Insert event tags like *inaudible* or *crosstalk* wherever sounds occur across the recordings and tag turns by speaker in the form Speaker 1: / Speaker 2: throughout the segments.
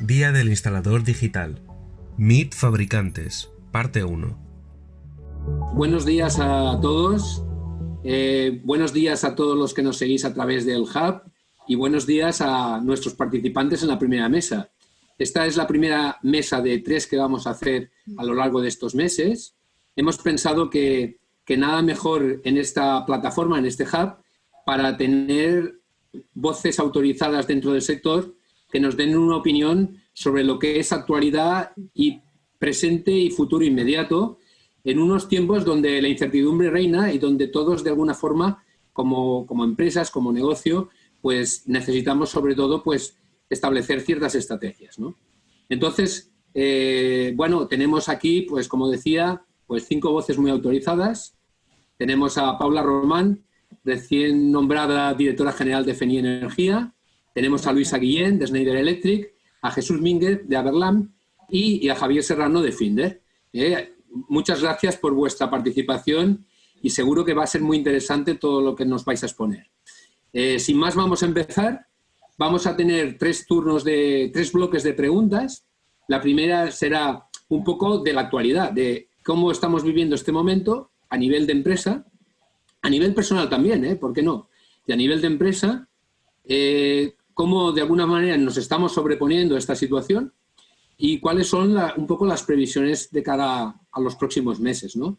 Speaker 1: Día del Instalador Digital. MIT Fabricantes, parte 1.
Speaker 2: Buenos días a todos. Eh, buenos días a todos los que nos seguís a través del Hub y buenos días a nuestros participantes en la primera mesa. Esta es la primera mesa de tres que vamos a hacer a lo largo de estos meses. Hemos pensado que, que nada mejor en esta plataforma, en este hub, para tener voces autorizadas dentro del sector que nos den una opinión sobre lo que es actualidad y presente y futuro inmediato en unos tiempos donde la incertidumbre reina y donde todos de alguna forma como, como empresas, como negocio, pues necesitamos sobre todo pues establecer ciertas estrategias. ¿no? Entonces, eh, bueno, tenemos aquí, pues como decía, pues cinco voces muy autorizadas. Tenemos a Paula Román, recién nombrada directora general de FENI Energía. Tenemos a Luisa Guillén, de Schneider Electric, a Jesús Mínguez, de Aberlam, y, a Javier Serrano, de Finder. Eh, muchas gracias por vuestra participación y seguro que va a ser muy interesante todo lo que nos vais a exponer. Eh, sin más, vamos a empezar. Vamos a tener tres turnos de tres bloques de preguntas. La primera será un poco de la actualidad, de cómo estamos viviendo este momento a nivel de empresa, a nivel personal también, ¿eh? ¿por qué no? Y a nivel de empresa, eh, cómo de alguna manera nos estamos sobreponiendo a esta situación y cuáles son un poco las previsiones de cara a los próximos meses. ¿no?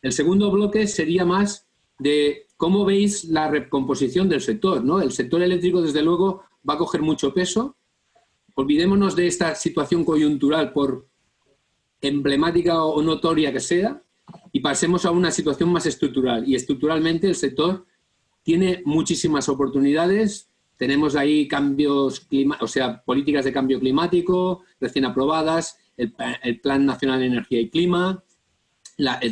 Speaker 2: El segundo bloque sería más de cómo veis la recomposición del sector. ¿no? El sector eléctrico, desde luego, va a coger mucho peso. Olvidémonos de esta situación coyuntural, por emblemática o notoria que sea, y pasemos a una situación más estructural. Y estructuralmente el sector tiene muchísimas oportunidades. Tenemos ahí cambios, o sea, políticas de cambio climático recién aprobadas, el, Plan Nacional de Energía y Clima,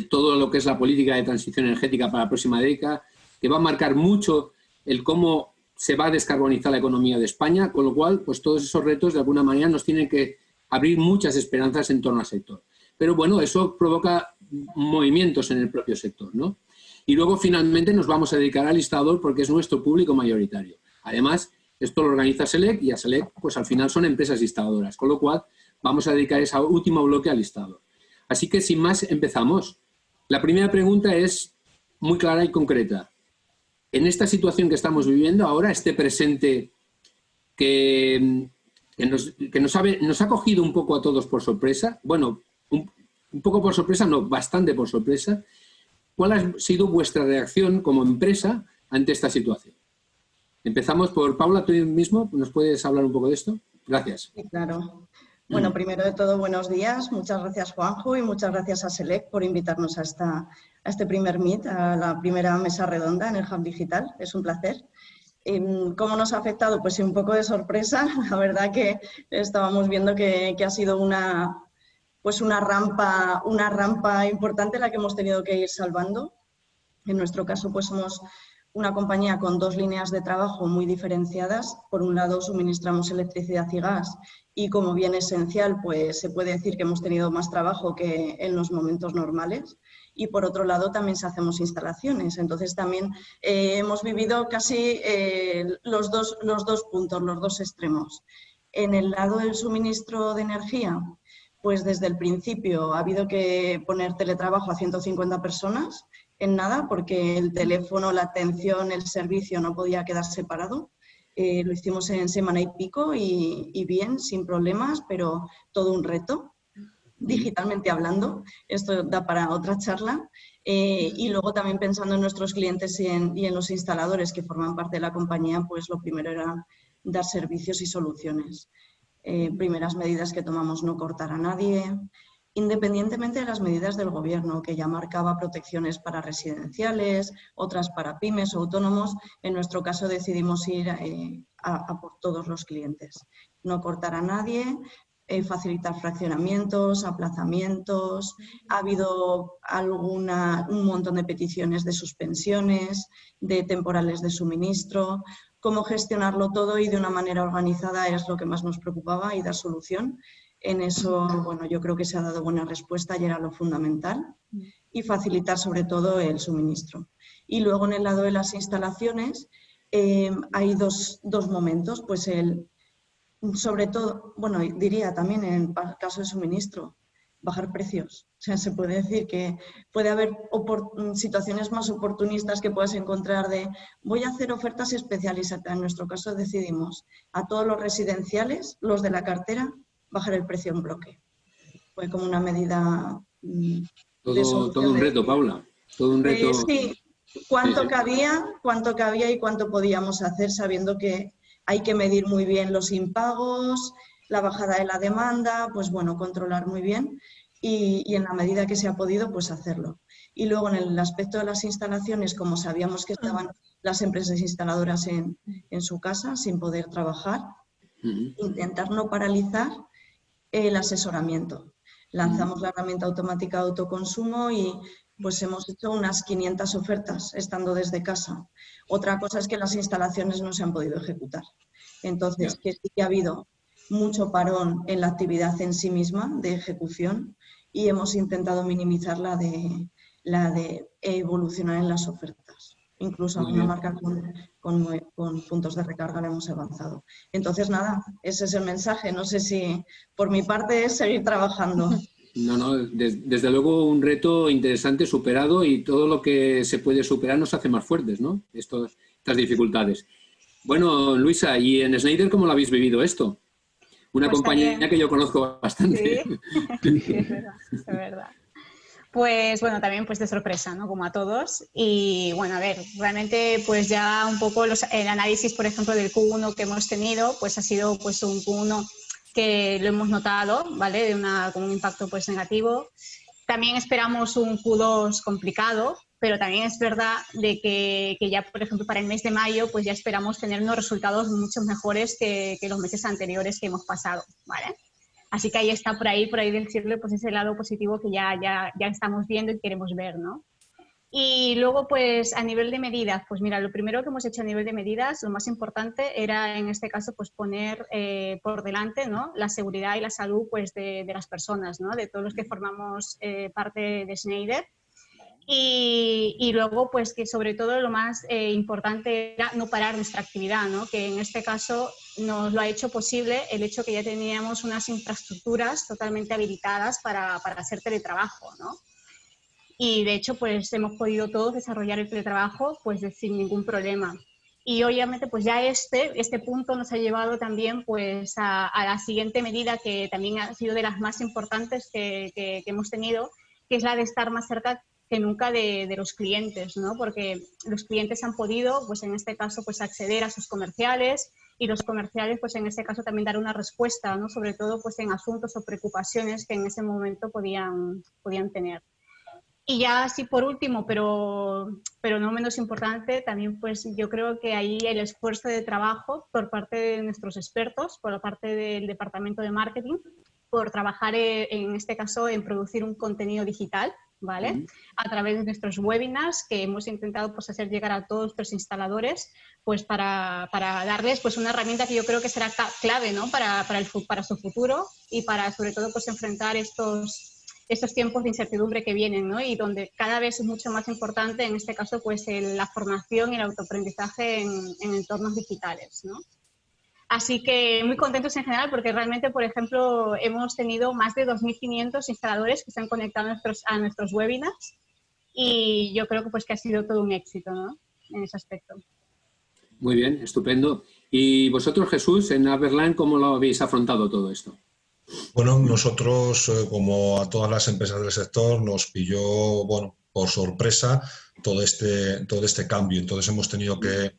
Speaker 2: todo lo que es la política de transición energética para la próxima década, que va a marcar mucho el cómo se va a descarbonizar la economía de España, con lo cual, pues todos esos retos de alguna manera nos tienen que abrir muchas esperanzas en torno al sector. Pero bueno, eso provoca movimientos en el propio sector, ¿no? Y luego finalmente nos vamos a dedicar al listador porque es nuestro público mayoritario. Además, esto lo organiza SELEC y a SELEC, pues al final son empresas instaladoras, con lo cual vamos a dedicar ese último bloque al listador. Así que sin más, empezamos. La primera pregunta es muy clara y concreta en esta situación que estamos viviendo ahora, este presente que, nos, ha cogido un poco a todos por sorpresa, bueno, un, poco por sorpresa, no, bastante por sorpresa, ¿cuál ha sido vuestra reacción como empresa ante esta situación? Empezamos por Paula, tú mismo, ¿nos puedes hablar un poco de esto? Gracias.
Speaker 3: Sí, claro. Bueno, primero de todo, buenos días. Muchas gracias, Juanjo, y muchas gracias a Select por invitarnos a, esta, a este primer Meet, a la primera mesa redonda en el Hub Digital. Es un placer. Em, ¿Cómo nos ha afectado? Pues sí, un poco de sorpresa. *laughs* La verdad que estábamos viendo que, que ha sido una, pues una, rampa, una rampa importante la que hemos tenido que ir salvando. En nuestro caso, pues somos una compañía con dos líneas de trabajo muy diferenciadas. Por un lado, suministramos electricidad y gas y como bien esencial, pues se puede decir que hemos tenido más trabajo que en los momentos normales. Y por otro lado, también hacemos instalaciones. Entonces, también eh, hemos vivido casi eh, los, dos, los dos puntos, los dos extremos. En el lado del suministro de energía, pues desde el principio ha habido que poner teletrabajo a 150 personas en nada porque el teléfono, la atención, el servicio no podía quedar separado. Eh, lo hicimos en semana y pico y, bien, sin problemas, pero todo un reto, digitalmente hablando. Esto da para otra charla. Eh, y luego también pensando en nuestros clientes y en, y en, los instaladores que forman parte de la compañía, pues lo primero era dar servicios y soluciones. Eh, primeras medidas que tomamos, no cortar a nadie, independientemente de las medidas del Gobierno, que ya marcaba protecciones para residenciales, otras para pymes o autónomos, en nuestro caso decidimos ir eh, a, por todos los clientes. No cortar a nadie, eh, facilitar fraccionamientos, aplazamientos. Ha habido alguna, un montón de peticiones de suspensiones, de temporales de suministro. Cómo gestionarlo todo y de una manera organizada es lo que más nos preocupaba y dar solución. En eso, bueno, yo creo que se ha dado buena respuesta y era lo fundamental y facilitar sobre todo el suministro. Y luego en el lado de las instalaciones eh, hay dos, momentos, pues el sobre todo, bueno, diría también en caso de suministro, bajar precios. O sea, se puede decir que puede haber situaciones más oportunistas que puedas encontrar de voy a hacer ofertas especiales. En nuestro caso decidimos a todos los residenciales, los de la cartera, bajar el precio en bloque. Fue como una medida...
Speaker 2: Mm, todo, todo un reto, Paula. Todo un eh, reto.
Speaker 3: sí, cuánto cabía, cuánto cabía y cuánto podíamos hacer sabiendo que hay que medir muy bien los impagos, la bajada de la demanda, pues bueno, controlar muy bien y, en la medida que se ha podido, pues hacerlo. Y luego en el aspecto de las instalaciones, como sabíamos que estaban las empresas instaladoras en, su casa sin poder trabajar, intentar no paralizar el asesoramiento. Lanzamos la herramienta automática de autoconsumo y pues hemos hecho unas 500 ofertas estando desde casa. Otra cosa es que las instalaciones no se han podido ejecutar. Entonces, que sí que ha habido mucho parón en la actividad en sí misma de ejecución y hemos intentado minimizar la de, la de evolucionar en las ofertas. Incluso alguna marca con, con, puntos de recarga le hemos avanzado. Entonces, nada, ese es el mensaje. No sé si por mi parte es seguir trabajando.
Speaker 2: No, no, desde luego un reto interesante superado y todo lo que se puede superar nos hace más fuertes, ¿no? estas dificultades. Bueno, Luisa, ¿y en Snyder cómo lo habéis vivido esto? Una pues compañía que yo conozco bastante.
Speaker 4: Sí, *laughs* es verdad, es verdad. Pues bueno, también pues de sorpresa, ¿no? Como a todos. Y bueno, a ver, realmente pues ya un poco el análisis, por ejemplo, del Q1 que hemos tenido, pues ha sido pues un Q1 que lo hemos notado, ¿vale? De una, con un impacto pues negativo. También esperamos un Q2 complicado, pero también es verdad de que, que, ya, por ejemplo, para el mes de mayo, pues ya esperamos tener unos resultados mucho mejores que, que los meses anteriores que hemos pasado, ¿vale? Así que ahí está por ahí, por ahí decirle, pues ese lado positivo que ya, ya, ya estamos viendo y queremos ver, ¿no? Y luego, pues a nivel de medidas, pues mira, lo primero que hemos hecho a nivel de medidas, lo más importante era en este caso, pues poner eh, por delante ¿no? la seguridad y la salud pues, de, de, las personas, ¿no? de todos los que formamos eh, parte de Schneider. Y, y, luego, pues que sobre todo lo más eh, importante era no parar nuestra actividad, ¿no? que en este caso nos lo ha hecho posible el hecho que ya teníamos unas infraestructuras totalmente habilitadas para, para hacer teletrabajo. ¿no? y de hecho pues hemos podido todos desarrollar el teletrabajo pues sin ningún problema. Y obviamente pues ya este, este punto nos ha llevado también pues a, la siguiente medida que también ha sido de las más importantes que, que, hemos tenido, que es la de estar más cerca que nunca de, de, los clientes, ¿no? Porque los clientes han podido, pues en este caso, pues acceder a sus comerciales y los comerciales, pues en este caso también dar una respuesta, ¿no? Sobre todo, pues en asuntos o preocupaciones que en ese momento podían, podían tener. Y ya así por último, pero, pero no menos importante, también pues yo creo que ahí el esfuerzo de trabajo por parte de nuestros expertos, por la parte del departamento de marketing, por trabajar eh, en este caso en producir un contenido digital, ¿vale? A través de nuestros webinars que hemos intentado pues hacer llegar a todos nuestros instaladores, pues para, para darles pues una herramienta que yo creo que será clave, ¿no? Para, para, el, para su futuro y para sobre todo pues enfrentar estos estos tiempos de incertidumbre que vienen, ¿no? Y donde cada vez es mucho más importante, en este caso, pues la formación y el autoaprendizaje en, entornos digitales, ¿no? Así que muy contentos en general porque realmente, por ejemplo, hemos tenido más de 2.500 instaladores que se han conectado a nuestros, a nuestros webinars y yo creo que, pues, que ha sido todo un éxito ¿no? en ese aspecto.
Speaker 2: Muy bien, estupendo. ¿Y vosotros, Jesús, en Aberland, cómo lo habéis afrontado todo esto?
Speaker 5: Bueno, nosotros, eh, como a todas las empresas del sector, nos pilló, bueno, por sorpresa todo este, todo este cambio. Entonces hemos tenido que,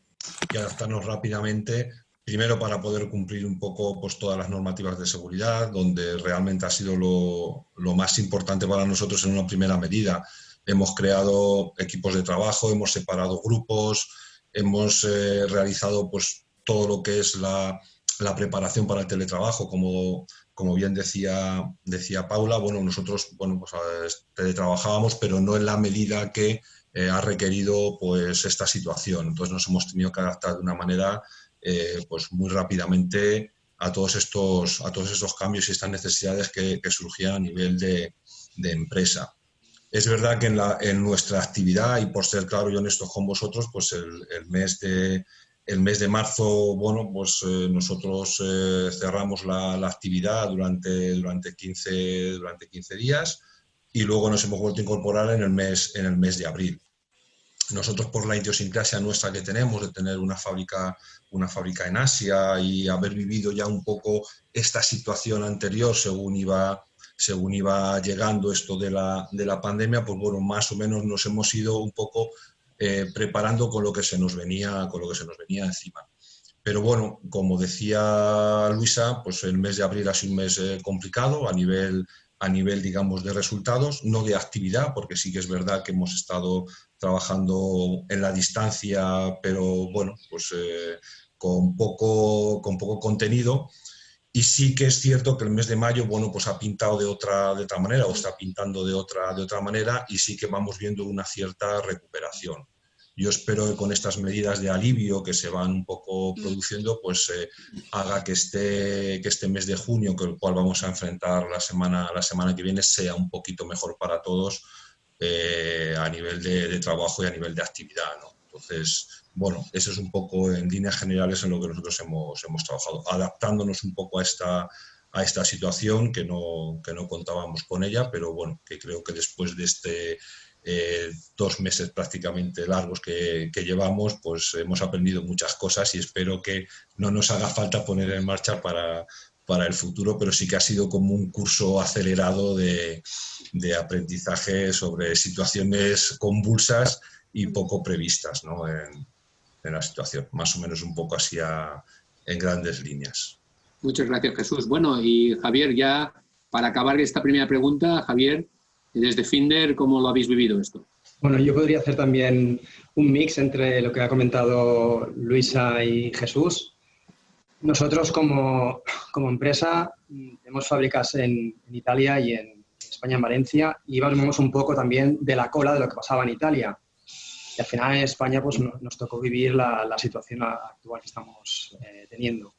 Speaker 5: adaptarnos rápidamente, primero para poder cumplir un poco pues, todas las normativas de seguridad, donde realmente ha sido lo, lo más importante para nosotros en una primera medida. Hemos creado equipos de trabajo, hemos separado grupos, hemos eh, realizado pues, todo lo que es la, la preparación para el teletrabajo, como como bien decía, decía Paula, bueno, nosotros bueno, pues, teletrabajábamos, pero no en la medida que eh, ha requerido pues, esta situación. Entonces nos hemos tenido que adaptar de una manera eh, pues, muy rápidamente a todos, estos, a todos cambios y estas necesidades que, surgían a nivel de, empresa. Es verdad que en, la, en, nuestra actividad, y por ser claro y honesto con vosotros, pues el, mes de, el mes de marzo, bueno, pues eh, nosotros eh, cerramos la, actividad durante, durante, 15, durante 15 días y luego nos hemos vuelto a incorporar en el mes, en el mes de abril. Nosotros por la idiosincrasia nuestra que tenemos de tener una fábrica, una fábrica en Asia y haber vivido ya un poco esta situación anterior según iba, según iba llegando esto de la, de la pandemia, pues bueno, más o menos nos hemos ido un poco eh, preparando con lo que se nos venía, con lo que se nos venía encima. Pero bueno, como decía Luisa, pues el mes de abril ha sido un mes eh, complicado a nivel, a nivel, digamos, de resultados, no de actividad, porque sí que es verdad que hemos estado trabajando en la distancia, pero bueno, pues eh, con, poco, con poco contenido. Y sí que es cierto que el mes de mayo, bueno, pues ha pintado de otra, de otra manera o está pintando de otra, de otra manera y sí que vamos viendo una cierta recuperación. Yo espero que con estas medidas de alivio que se van un poco mm. produciendo, pues eh, haga que este, que este mes de junio, con el cual vamos a enfrentar la semana, la semana que viene, sea un poquito mejor para todos eh, a nivel de, trabajo y a nivel de actividad. Entonces, bueno, eso es un poco en líneas generales en lo que nosotros hemos, hemos trabajado, adaptándonos un poco a esta, a esta situación que no, que no contábamos con ella, pero bueno, que creo que después de este eh, dos meses prácticamente largos que, que, llevamos, pues hemos aprendido muchas cosas y espero que no nos haga falta poner en marcha para, para el futuro, pero sí que ha sido como un curso acelerado de, de aprendizaje sobre situaciones convulsas y poco previstas ¿no? en, en la situación, más o menos un poco así en grandes líneas.
Speaker 2: Muchas gracias, Jesús. Bueno, y Javier, ya para acabar esta primera pregunta, Javier, desde Finder, ¿cómo lo habéis vivido esto?
Speaker 6: Bueno, yo podría hacer también un mix entre lo que ha comentado Luisa y Jesús. Nosotros como, como empresa tenemos fábricas en, en, Italia y en España, en Valencia, y vamos un poco también de la cola de lo que pasaba en Italia. Y al final en España pues, nos, tocó vivir la, situación actual que estamos eh, teniendo.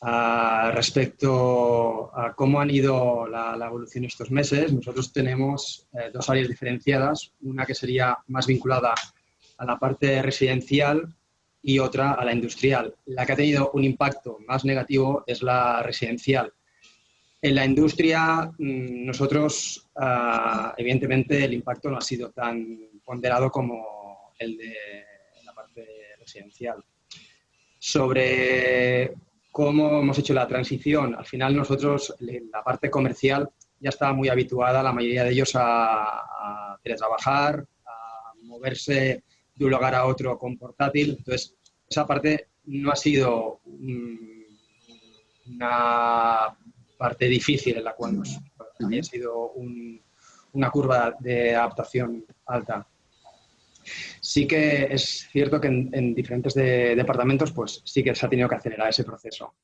Speaker 6: Ah, respecto a cómo han ido la, evolución estos meses, nosotros tenemos eh, dos áreas diferenciadas, una que sería más vinculada a la parte residencial y otra a la industrial. La que ha tenido un impacto más negativo es la residencial. En la industria, mm, nosotros, ah, evidentemente, el impacto no ha sido tan ponderado como el de la parte residencial. Sobre cómo hemos hecho la transición, al final nosotros, la parte comercial, ya estaba muy habituada, la mayoría de ellos, a, a teletrabajar, a moverse de un lugar a otro con portátil. Entonces, esa parte no ha sido una parte difícil en la cual nos, ha sido una curva de adaptación alta. Sí que es cierto que en, diferentes departamentos pues sí que se ha tenido que acelerar ese proceso.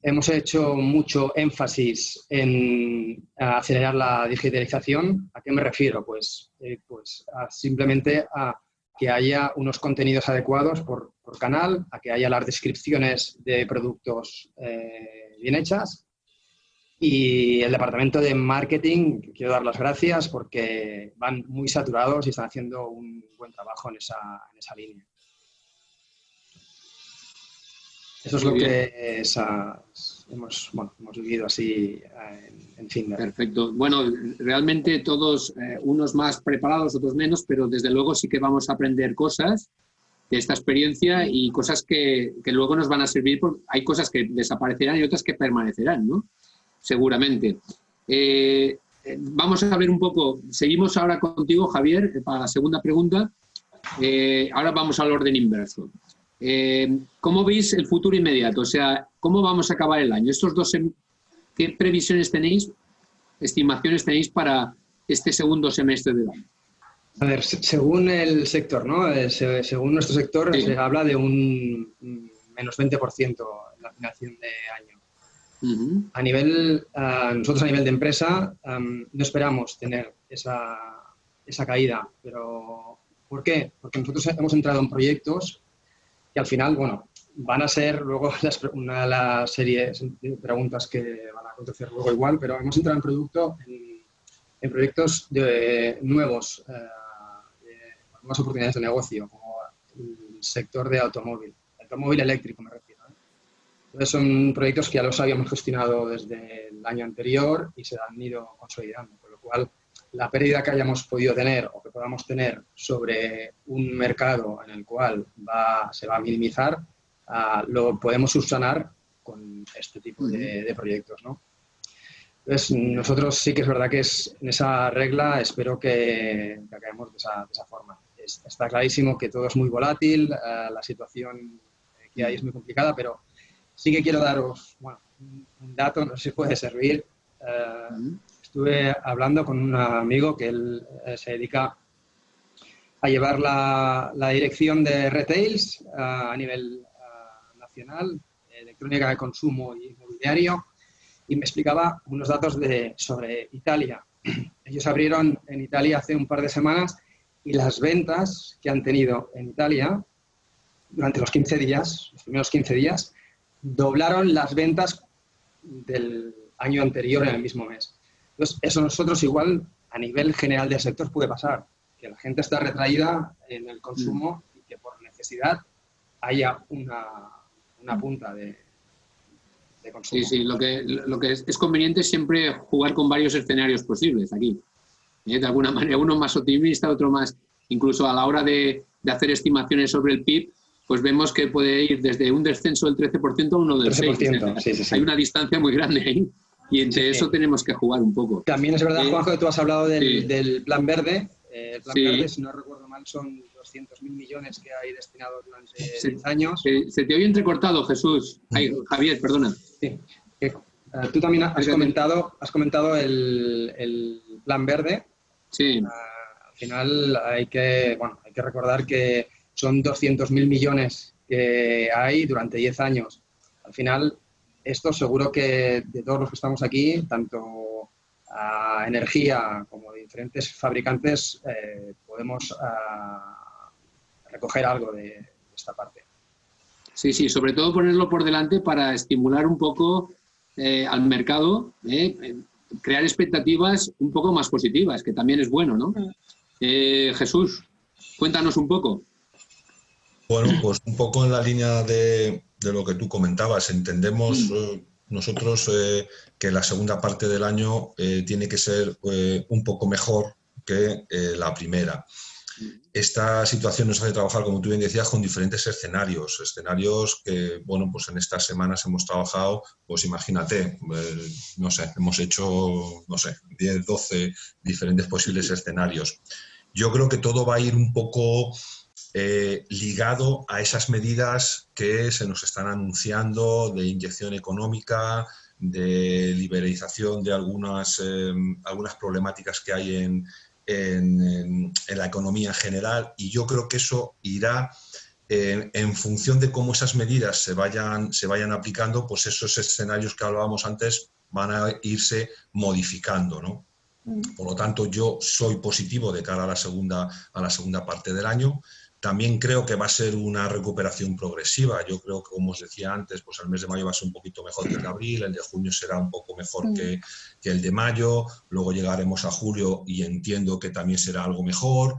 Speaker 6: Hemos hecho mucho énfasis en acelerar la digitalización. ¿A qué me refiero? Pues, eh, pues simplemente a que haya unos contenidos adecuados por, canal, a que haya las descripciones de productos eh, bien hechas y el departamento de marketing, quiero dar las gracias porque van muy saturados y están haciendo un buen trabajo en esa, en esa línea. Eso es lo que hemos, bueno, hemos, vivido así eh, en, en
Speaker 2: Perfecto. Bueno, realmente todos, eh, unos más preparados, otros menos, pero desde luego sí que vamos a aprender cosas de esta experiencia y cosas que, que luego nos van a servir. Porque hay cosas que desaparecerán y otras que permanecerán, ¿no? seguramente. Eh, vamos a ver un poco, seguimos ahora contigo, Javier, para la segunda pregunta. Eh, ahora vamos al orden inverso. ¿Cómo veis el futuro inmediato? O sea, ¿cómo vamos a acabar el año? Estos dos, ¿qué previsiones tenéis, estimaciones tenéis para este segundo semestre del año?
Speaker 6: A ver, según el sector, ¿no? según nuestro sector, se habla de un menos 20% en la financiación de año. A nivel, uh, nosotros a nivel de empresa um, no esperamos tener esa, esa, caída, pero ¿por qué? Porque nosotros hemos entrado en proyectos que al final, bueno, van a ser luego *laughs* las, una de las series de preguntas que van a acontecer luego igual, pero hemos entrado en, producto, en, en proyectos de nuevos, uh, de nuevas oportunidades de negocio, como el sector de automóvil automóvil eléctrico me refiero. ¿eh? Entonces son proyectos que ya los habíamos gestionado desde el año anterior y se han ido consolidando, con lo cual la pérdida que hayamos podido tener o que podamos tener sobre un mercado en el cual va, se va a minimizar, uh, lo podemos subsanar con este tipo de, de proyectos. ¿no? Entonces, nosotros sí que es verdad que es, en esa regla espero que, que acabemos de esa, de esa forma. Es, está clarísimo que todo es muy volátil, uh, la situación que hay es muy complicada, pero sí que quiero daros bueno, un, dato, no sé si puede servir. Uh, estuve hablando con un amigo que él eh, se dedica a llevar la, dirección de retails uh, a nivel uh, nacional, electrónica de consumo y inmobiliario, y me explicaba unos datos de, sobre Italia. *clears throat* Ellos abrieron en Italia hace un par de semanas y las ventas que han tenido en Italia durante los 15 días, los primeros 15 días, doblaron las ventas del año anterior en el mismo mes. Entonces, eso nosotros igual a nivel general del sector puede pasar, que la gente está retraída en el consumo y que por necesidad haya una, una punta de, de, consumo.
Speaker 2: Sí, sí, lo que, lo que es, es, conveniente siempre jugar con varios escenarios posibles aquí. ¿eh? De alguna manera, uno más optimista, otro más, incluso a la hora de, de hacer estimaciones sobre el PIB, pues vemos que puede ir desde un descenso del 13% a uno del 6%.
Speaker 6: Sí, sí, sí.
Speaker 2: Hay una distancia muy grande ahí. Y entre sí, eso tenemos que jugar un poco.
Speaker 6: También es verdad, Juanjo, que tú has hablado del, del plan verde. Eh, el plan verde, si no recuerdo mal, son 200.000 millones que hay destinados durante
Speaker 2: se,
Speaker 6: 10 años.
Speaker 2: Se, se, te oye entrecortado, Jesús. Ay, Javier, perdona.
Speaker 6: Sí. Eh, tú también has comentado, has comentado el, el plan verde.
Speaker 2: Sí.
Speaker 6: Uh, al final hay que, bueno, hay que recordar que son 200.000 millones que hay durante 10 años. Al final, esto seguro que de todos los que estamos aquí, tanto a energía como de diferentes fabricantes, eh, podemos a, recoger algo de, de, esta parte.
Speaker 2: Sí, sí, sobre todo ponerlo por delante para estimular un poco eh, al mercado, eh, crear expectativas un poco más positivas, que también es bueno, ¿no? Jesús, cuéntanos un poco.
Speaker 5: Bueno, pues un poco en la línea de, de lo que tú comentabas. Entendemos eh, nosotros eh, que la segunda parte del año eh, tiene que ser eh, un poco mejor que la primera. Esta situación nos hace trabajar, como tú bien decías, con diferentes escenarios. Escenarios que, bueno, pues en estas semanas hemos trabajado, pues imagínate, eh, no sé, hemos hecho, no sé, 10, 12 diferentes posibles escenarios. Yo creo que todo va a ir un poco eh, ligado a esas medidas que se nos están anunciando de inyección económica, de liberalización de algunas, eh, algunas problemáticas que hay en, en, la economía en general y yo creo que eso irá en, en, función de cómo esas medidas se vayan, se vayan aplicando, pues esos escenarios que hablábamos antes van a irse modificando, ¿no? Mm. Por lo tanto, yo soy positivo de cara a la segunda, a la segunda parte del año. También creo que va a ser una recuperación progresiva. Yo creo que, como os decía antes, pues el mes de mayo va a ser un poquito mejor que el de abril, el de junio será un poco mejor mm. que, que, el de mayo, luego llegaremos a julio y entiendo que también será algo mejor.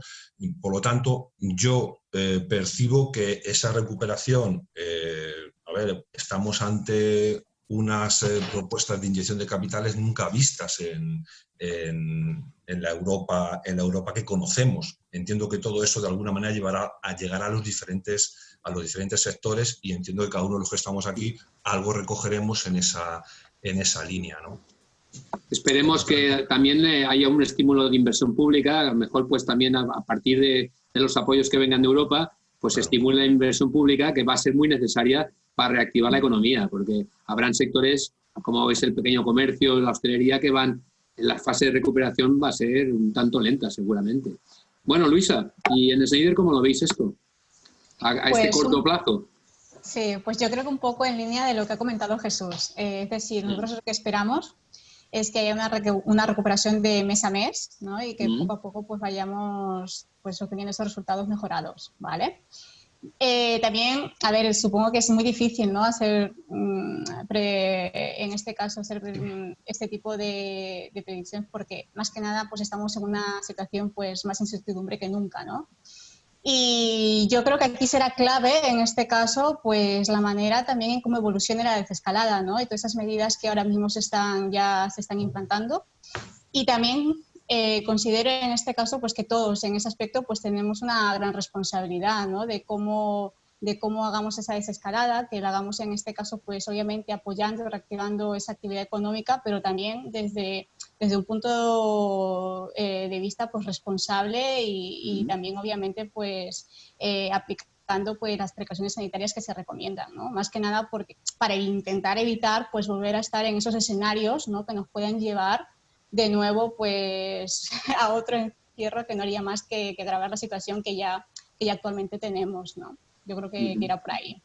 Speaker 5: Por lo tanto, yo eh, percibo que esa recuperación, eh, a ver, estamos ante unas eh, propuestas de inyección de capitales nunca vistas en, en, en, la Europa, en la Europa que conocemos. Entiendo que todo eso de alguna manera llevará a llegar a los diferentes, a los diferentes sectores y entiendo que cada uno de los que estamos aquí algo recogeremos en esa, en esa línea. ¿no?
Speaker 2: Esperemos que también haya un estímulo de inversión pública, a lo mejor pues también a, partir de, de, los apoyos que vengan de Europa, pues claro. estimule la inversión pública que va a ser muy necesaria para reactivar la economía, porque habrán sectores como es el pequeño comercio, la hostelería, que van en la fase de recuperación va a ser un tanto lenta, seguramente. Bueno, Luisa, ¿y en Snyder cómo lo veis esto? A, a pues este corto plazo.
Speaker 4: Sí, pues yo creo que un poco en línea de lo que ha comentado Jesús. Eh, es decir, nosotros lo que esperamos es que haya una, una recuperación de mes a mes ¿no? y que mm. poco a poco pues vayamos pues, obteniendo esos resultados mejorados, ¿vale? Eh, también, a ver, supongo que es muy difícil, ¿no? Hacer, um, pre, en este caso, hacer um, este tipo de, de, predicciones porque, más que nada, pues estamos en una situación, pues, más incertidumbre que nunca, ¿no? Y yo creo que aquí será clave, en este caso, pues la manera también en cómo evolucione la desescalada, ¿no? Y todas esas medidas que ahora mismo se están, ya se están implantando. Y también eh, considero en este caso pues que todos en ese aspecto pues tenemos una gran responsabilidad, ¿no? De cómo de cómo hagamos esa desescalada, que la hagamos en este caso, pues obviamente apoyando, reactivando esa actividad económica, pero también desde, desde un punto eh, de vista pues responsable y, también obviamente pues eh, aplicando pues las precauciones sanitarias que se recomiendan, ¿no? Más que nada porque, para intentar evitar pues volver a estar en esos escenarios, ¿no? Que nos pueden llevar de nuevo pues *laughs* a otro encierro que no haría más que, que agravar la situación que ya, que ya actualmente tenemos, ¿no? Yo creo que, era por ahí.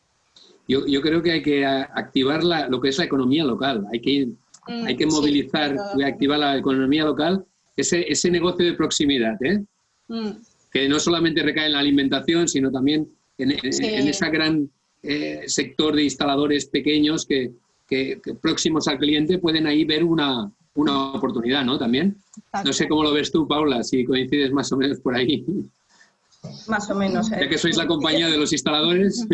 Speaker 2: Yo, yo, creo que hay que activar la, lo que es la economía local. Hay que, mm, hay que movilizar y activar la economía local, ese, ese negocio de proximidad, ¿eh? Mm. que no solamente recae en la alimentación, sino también en, en, ese gran eh, sector de instaladores pequeños que, que, próximos al cliente pueden ahí ver una, una oportunidad, ¿no? También. No sé cómo lo ves tú, Paula, si coincides más o menos por ahí.
Speaker 3: Más o menos.
Speaker 2: ¿eh? Ya que sois la compañía de los instaladores.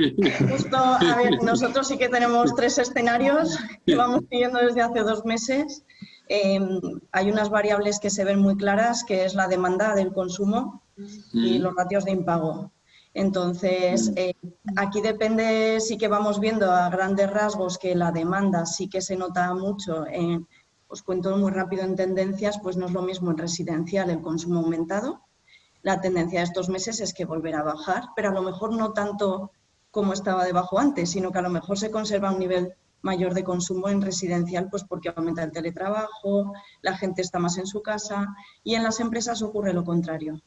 Speaker 3: Justo, a ver, nosotros sí que tenemos tres escenarios que vamos siguiendo desde hace dos meses. Em, hay unas variables que se ven muy claras, que es la demanda del consumo y mm. los ratios de impago. Entonces, eh, aquí depende, sí que vamos viendo a grandes rasgos que la demanda sí que se nota mucho. Os cuento muy rápido en tendencias, pues no es lo mismo en residencial el consumo aumentado, la tendencia de estos meses es que volverá a bajar, pero a lo mejor no tanto como estaba debajo antes, sino que a lo mejor se conserva un nivel mayor de consumo en residencial, pues porque aumenta el teletrabajo, la gente está más en su casa y en las empresas ocurre lo contrario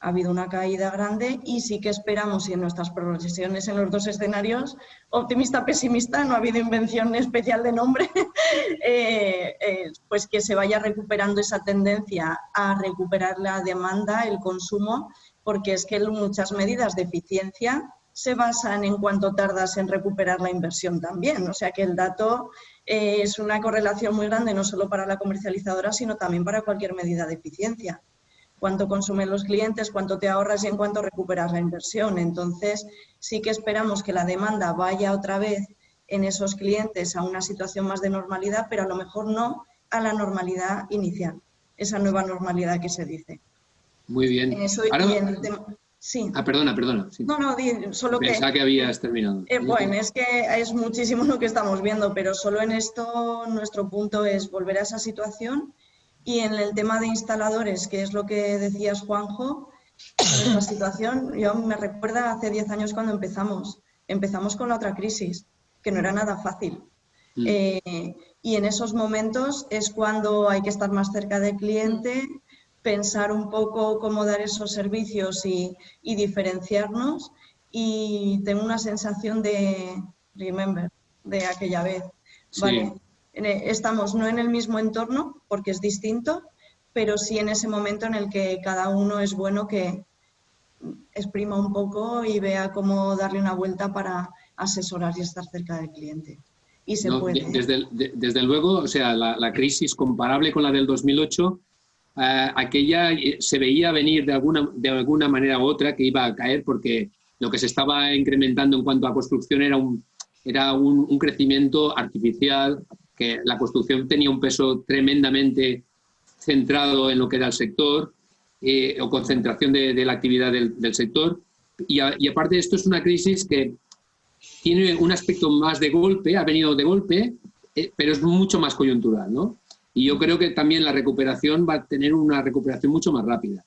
Speaker 3: ha habido una caída grande y sí que esperamos, y en nuestras proyecciones en los dos escenarios, optimista, pesimista, no ha habido invención *laughs* especial de nombre, *laughs* eh, eh, pues que se vaya recuperando esa tendencia a recuperar la demanda, el consumo, porque es que muchas medidas de eficiencia se basan en cuánto tardas en recuperar la inversión también. O sea que el dato eh, es una correlación muy grande no solo para la comercializadora, sino también para cualquier medida de eficiencia cuánto consumen los clientes, cuánto te ahorras y en cuánto recuperas la inversión. Entonces, sí que esperamos que la demanda vaya otra vez en esos clientes a una situación más de normalidad, pero a lo mejor no a la normalidad inicial, esa nueva normalidad que se dice.
Speaker 2: Muy bien.
Speaker 3: Sí.
Speaker 2: Ah, perdona, perdona.
Speaker 3: No, no, solo
Speaker 2: Pensaba que... habías terminado.
Speaker 3: Eh, bueno, es que es muchísimo *laughs* lo que estamos viendo, pero solo en esto nuestro punto es volver a esa situación y en el tema de instaladores, que es lo que decías, Juanjo, la *coughs* situación, yo me recuerda hace 10 años cuando empezamos. Empezamos con la otra crisis, que no era nada fácil. Mm. Eh, y en esos momentos es cuando hay que estar más cerca del cliente, pensar un poco cómo dar esos servicios y, diferenciarnos. Y tengo una sensación de remember de aquella vez. Vale, e, estamos no en el mismo entorno, porque es distinto, pero sí en ese momento en el que cada uno es bueno que exprima un poco y vea cómo darle una vuelta para asesorar y estar cerca del cliente. Y se puede.
Speaker 2: Desde, desde, luego, o sea, la, crisis comparable con la del 2008, eh, aquella eh, se veía venir de alguna, de alguna manera u otra que iba a caer porque lo que se estaba incrementando en cuanto a construcción era un, era un crecimiento artificial, que la construcción tenía un peso tremendamente centrado en lo que era el sector eh, o concentración de, la actividad del, sector. Y, aparte de esto es una crisis que tiene un aspecto más de golpe, ha venido de golpe, eh, pero es mucho más coyuntural, ¿no? Y yo creo que también la recuperación va a tener una recuperación mucho más rápida.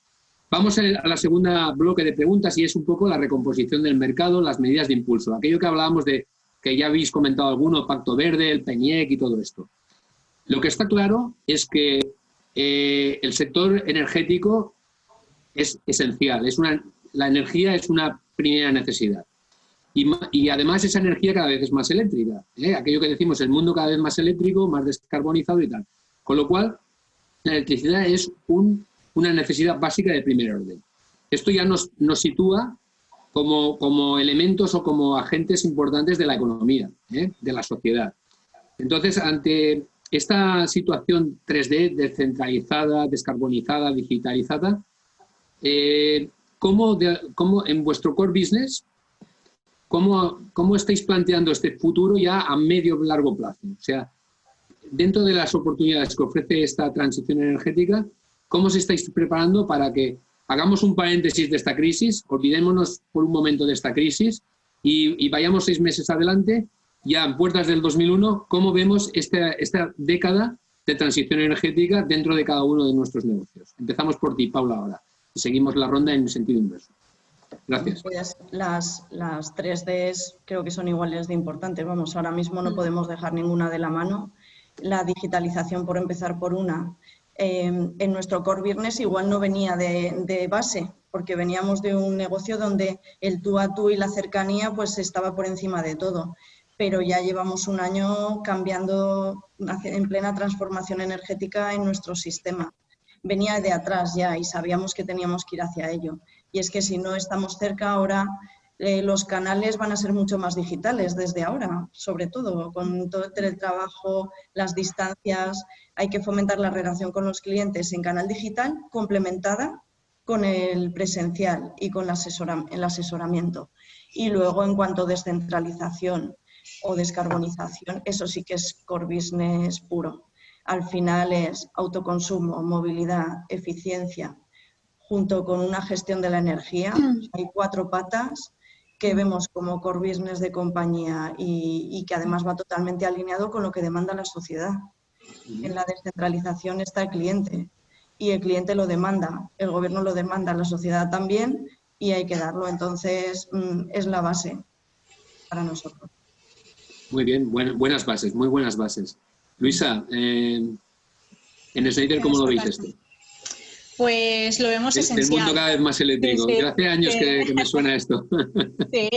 Speaker 2: Vamos a la segunda bloque de preguntas y es un poco la recomposición del mercado, las medidas de impulso. Aquello que hablábamos de que ya habéis comentado alguno, Pacto Verde, el PEñEC y todo esto. Lo que está claro es que eh, el sector energético es esencial, es una, la energía es una primera necesidad. Y, además esa energía cada vez es más eléctrica. ¿eh? Aquello que decimos, el mundo cada vez más eléctrico, más descarbonizado y tal. Con lo cual, la electricidad es una necesidad básica de primer orden. Esto ya nos, nos sitúa como, como elementos o como agentes importantes de la economía, ¿eh? de la sociedad. Entonces, ante esta situación 3D, descentralizada, descarbonizada, digitalizada, eh, cómo, cómo en vuestro core business, cómo, cómo estáis planteando este futuro ya a medio largo plazo. O sea, dentro de las oportunidades que ofrece esta transición energética, ¿cómo os estáis preparando para que hagamos un paréntesis de esta crisis, olvidémonos por un momento de esta crisis y, vayamos seis meses adelante, ya en puertas del 2001, cómo vemos esta, esta década de transición energética dentro de cada uno de nuestros negocios. Empezamos por ti, Paula, ahora. Y seguimos la ronda en sentido inverso. Gracias.
Speaker 3: Pues las, las tres Ds creo que son iguales de importantes. Vamos, ahora mismo no podemos dejar ninguna de la mano. La digitalización, por empezar por una, em, en nuestro core business igual no venía de, de, base, porque veníamos de un negocio donde el tú a tú y la cercanía pues estaba por encima de todo pero ya llevamos un año cambiando en plena transformación energética en nuestro sistema. Venía de atrás ya y sabíamos que teníamos que ir hacia ello. Y es que si no estamos cerca ahora, eh, los canales van a ser mucho más digitales desde ahora, sobre todo con todo el teletrabajo, las distancias. Hay que fomentar la relación con los clientes en canal digital complementada con el presencial y con el asesoramiento. Y luego, en cuanto a descentralización, o descarbonización, eso sí que es core business puro. Al final es autoconsumo, movilidad, eficiencia, junto con una gestión de la energía. Mm. Hay cuatro patas que vemos como core business de compañía y, que además va totalmente alineado con lo que demanda la sociedad. En la descentralización está el cliente y el cliente lo demanda, el gobierno lo demanda, la sociedad también y hay que darlo. Entonces mm, es la base para nosotros.
Speaker 2: Muy bien, buenas bases, muy buenas bases. Luisa, eh, en Snyder, ¿cómo lo veis esto?
Speaker 4: Pues lo vemos esencial.
Speaker 2: El mundo cada vez más eléctrico. hace años que, me suena esto. *laughs*
Speaker 4: Sí.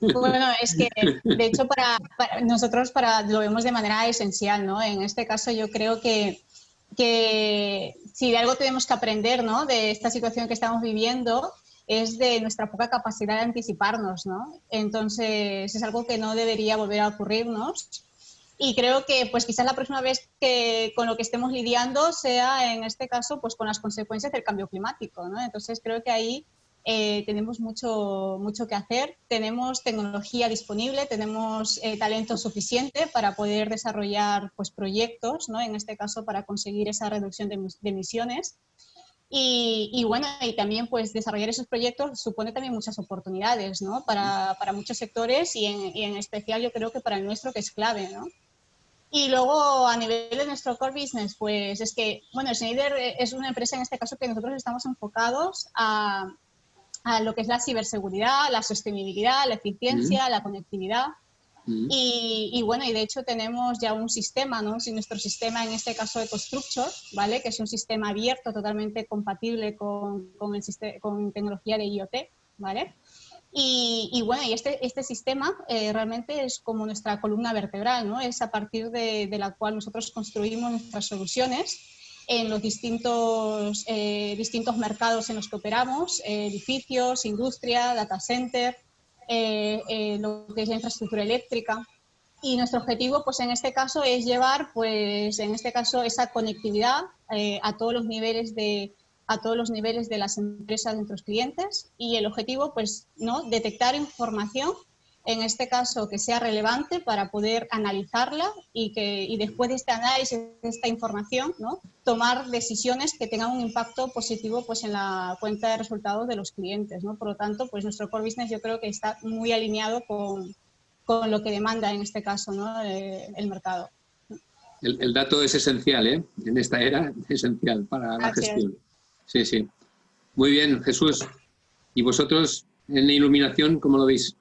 Speaker 4: Bueno, es que de hecho para, nosotros para, lo vemos de manera esencial, ¿no? En este caso yo creo que, que si de algo tenemos que aprender, ¿no? De esta situación que estamos viviendo es de nuestra poca capacidad de anticiparnos, ¿no? Entonces es algo que no debería volver a ocurrirnos y creo que pues quizás la próxima vez que con lo que estemos lidiando sea en este caso pues con las consecuencias del cambio climático, ¿no? Entonces creo que ahí eh, tenemos mucho, mucho que hacer, tenemos tecnología disponible, tenemos eh, talento suficiente para poder desarrollar pues, proyectos, ¿no? en este caso para conseguir esa reducción de, de emisiones. Y, bueno, y también pues desarrollar esos proyectos supone también muchas oportunidades, ¿no? Para, para muchos sectores y en, y en, especial yo creo que para el nuestro que es clave, ¿no? Y luego a nivel de nuestro core business, pues es que, bueno, Schneider es una empresa en este caso que nosotros estamos enfocados a, a lo que es la ciberseguridad, la sostenibilidad, la eficiencia, la conectividad. Y, bueno, y de hecho tenemos ya un sistema, ¿no? nuestro sistema en este caso de Constructor, ¿vale? Que es un sistema abierto, totalmente compatible con, con, el con tecnología de IoT, ¿vale? Y, bueno, y este, este sistema eh, realmente es como nuestra columna vertebral, ¿no? Es a partir de, de la cual nosotros construimos nuestras soluciones en los distintos, eh, distintos mercados en los que operamos, eh, edificios, industria, data center, eh, eh, lo que es la infraestructura eléctrica. Y nuestro objetivo, pues en este caso, es llevar, pues en este caso, esa conectividad eh, a todos los niveles de a todos los niveles de las empresas de nuestros clientes y el objetivo, pues, ¿no? detectar información en este caso que sea relevante para poder analizarla y que y después de este análisis de esta información ¿no? tomar decisiones que tengan un impacto positivo pues en la cuenta de resultados de los clientes ¿no? por lo tanto pues nuestro core business yo creo que está muy alineado con, con lo que demanda en este caso ¿no? Eh, el mercado
Speaker 2: el, el, dato es esencial ¿eh? en esta era esencial para la gestión sí sí muy bien Jesús y vosotros en la iluminación cómo lo veis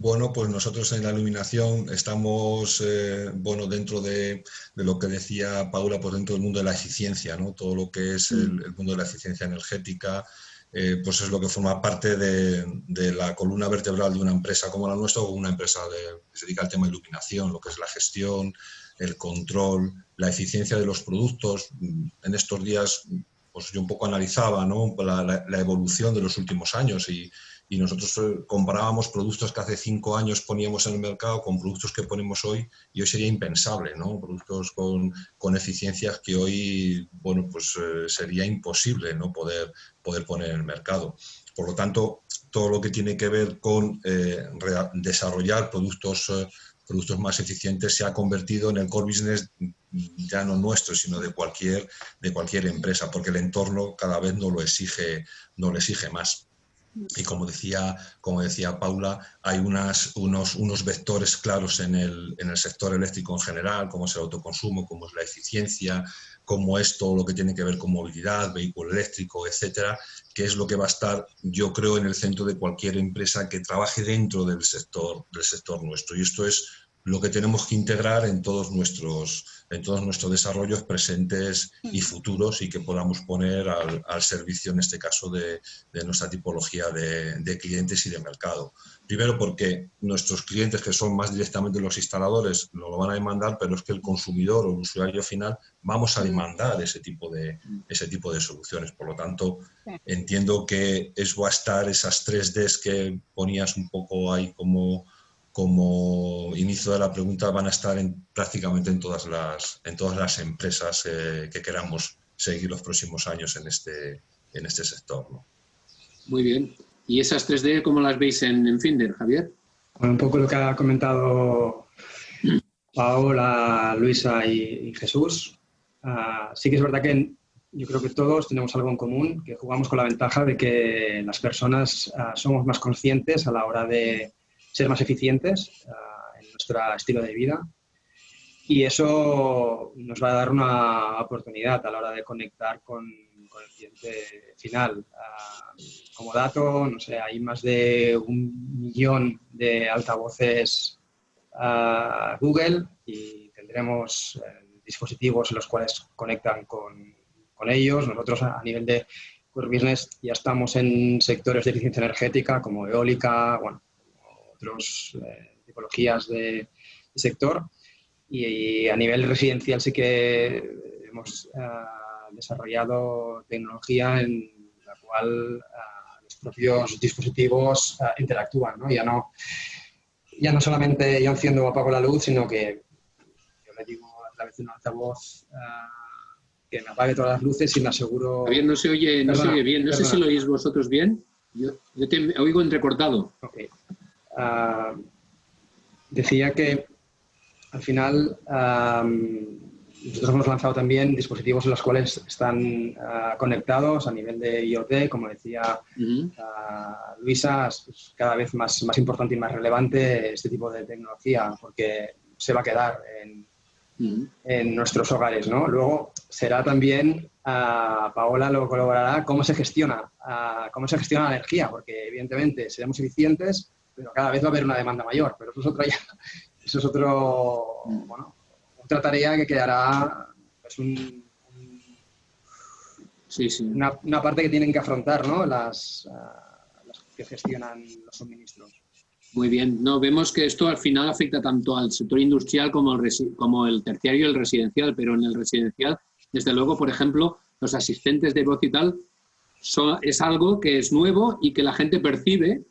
Speaker 5: bueno, pues nosotros en la iluminación estamos, eh, bueno, dentro de, lo que decía Paula, pues dentro del mundo de la eficiencia, ¿no? Todo lo que es el, mm. mundo de la eficiencia energética, eh, pues es lo que forma parte de, la columna vertebral de una empresa como la nuestra o una empresa que se dedica al tema de iluminación, lo que es la gestión, el control, la eficiencia de los productos. En estos días, pues yo un poco analizaba ¿no? la, evolución de los últimos años y nosotros eh, comparábamos productos que hace cinco años poníamos en el mercado con productos que ponemos hoy y hoy sería impensable, ¿no? Productos con, con eficiencias que hoy, bueno, pues eh, sería imposible, ¿no? Poder, poder poner en el mercado. Por lo tanto, todo lo que tiene que ver con eh, desarrollar productos, productos más eficientes se ha convertido en el core business ya no nuestro, sino de cualquier, de cualquier empresa, porque el entorno cada vez no lo exige, no lo exige más. Y como decía, como decía Paula, hay unas, unos, unos vectores claros en el, en el sector eléctrico en general, como es el autoconsumo, como es la eficiencia, como es todo lo que tiene que ver con movilidad, vehículo eléctrico, etcétera, que es lo que va a estar, yo creo, en el centro de cualquier empresa que trabaje dentro del sector, del sector nuestro. Y esto es lo que tenemos que integrar en todos nuestros, en todos nuestros desarrollos presentes y futuros y que podamos poner al, servicio, en este caso, de, nuestra tipología de, clientes y de mercado. Primero porque nuestros clientes, que son más directamente los instaladores, no lo van a demandar, pero es que el consumidor o el usuario final vamos a demandar ese tipo de, ese tipo de soluciones. Por lo tanto, entiendo que es va a estar esas tres Ds que ponías un poco ahí como como inicio de la pregunta, van a estar en, prácticamente en todas las, en todas las empresas eh, que queramos seguir los próximos años en este, en este sector.
Speaker 2: Muy bien. ¿Y esas 3D cómo las veis en, Finder, Javier?
Speaker 6: Bueno, un poco lo que ha comentado *clears throat* Paola, Luisa y, Jesús. Ah, sí que es verdad que yo creo que todos tenemos algo en común, que jugamos con la ventaja de que las personas ah, somos más conscientes a la hora de, ser más eficientes ah, en nuestro estilo de vida. Y eso nos va a dar una oportunidad a la hora de conectar con, el cliente final. Ah, como dato, no sé, hay más de un millón de altavoces a Google y tendremos eh, dispositivos en los cuales conectan con, con ellos. Nosotros a nivel de Core Business ya estamos en sectores de eficiencia energética como eólica, bueno, otras eh, tipologías de, sector. Y, a nivel residencial sí que hemos eh, desarrollado tecnología en la cual eh, los propios dispositivos interactúan. ¿no? Ya, no, ya no solamente yo enciendo o apago la luz, sino que yo le digo a través de un altavoz que me apague todas las luces y me aseguro...
Speaker 2: Javier, no se oye, no se oye bien. No sé si lo oís vosotros bien. Yo, yo te oigo entrecortado.
Speaker 6: Okay. Ah, decía que al final nosotros hemos lanzado también dispositivos en los cuales están ah, conectados a nivel de IoT, como decía ah, Luisa, es cada vez más, más importante y más relevante este tipo de tecnología porque se va a quedar en, en nuestros hogares. ¿no? Luego será también, Paola lo colaborará, cómo se gestiona, cómo se gestiona la energía, porque evidentemente seremos eficientes, pero cada vez va a haber una demanda mayor. Pero eso es otra, eso es otro, bueno, otra tarea que quedará, es un,
Speaker 2: sí, sí.
Speaker 6: Una, una, parte que tienen que afrontar ¿no? las, uh, las que gestionan los suministros.
Speaker 2: Muy bien. No, vemos que esto al final afecta tanto al sector industrial como el, como el terciario y el residencial, pero en el residencial, desde luego, por ejemplo, los asistentes de voz y tal son, es algo que es nuevo y que la gente percibe